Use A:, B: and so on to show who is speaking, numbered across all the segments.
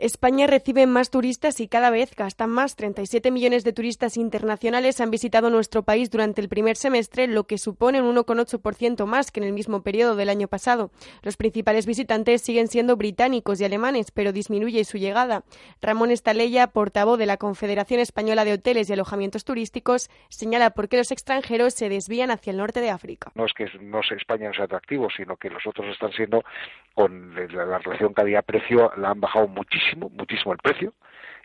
A: España recibe más turistas y cada vez gastan más. 37 millones de turistas internacionales han visitado nuestro país durante el primer semestre, lo que supone un 1,8% más que en el mismo periodo del año pasado. Los principales visitantes siguen siendo británicos y alemanes, pero disminuye su llegada. Ramón Estaleya, portavoz de la Confederación Española de Hoteles y Alojamientos Turísticos, señala por qué los extranjeros se desvían hacia el norte de África.
B: No es que no sea España no sea atractivo, sino que los otros están siendo, con la relación calidad-precio, la han bajado muchísimo muchísimo, muchísimo el precio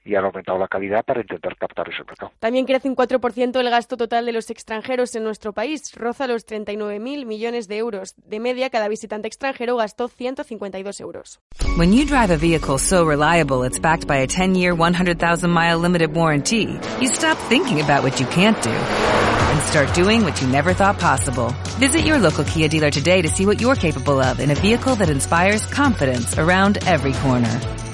B: y han aumentado la calidad para intentar captar ese mercado.
A: También crece un 4% el gasto total de los extranjeros en nuestro país, roza los 39.000 millones de euros. De media, cada visitante extranjero gastó 152 euros.
C: When you drive a vehicle so reliable it's backed by a 10-year, 100,000-mile limited warranty, you stop thinking about what you can't do and start doing what you never thought possible. Visit your local Kia dealer today to see what you're capable of in a vehicle that inspires confidence around every corner.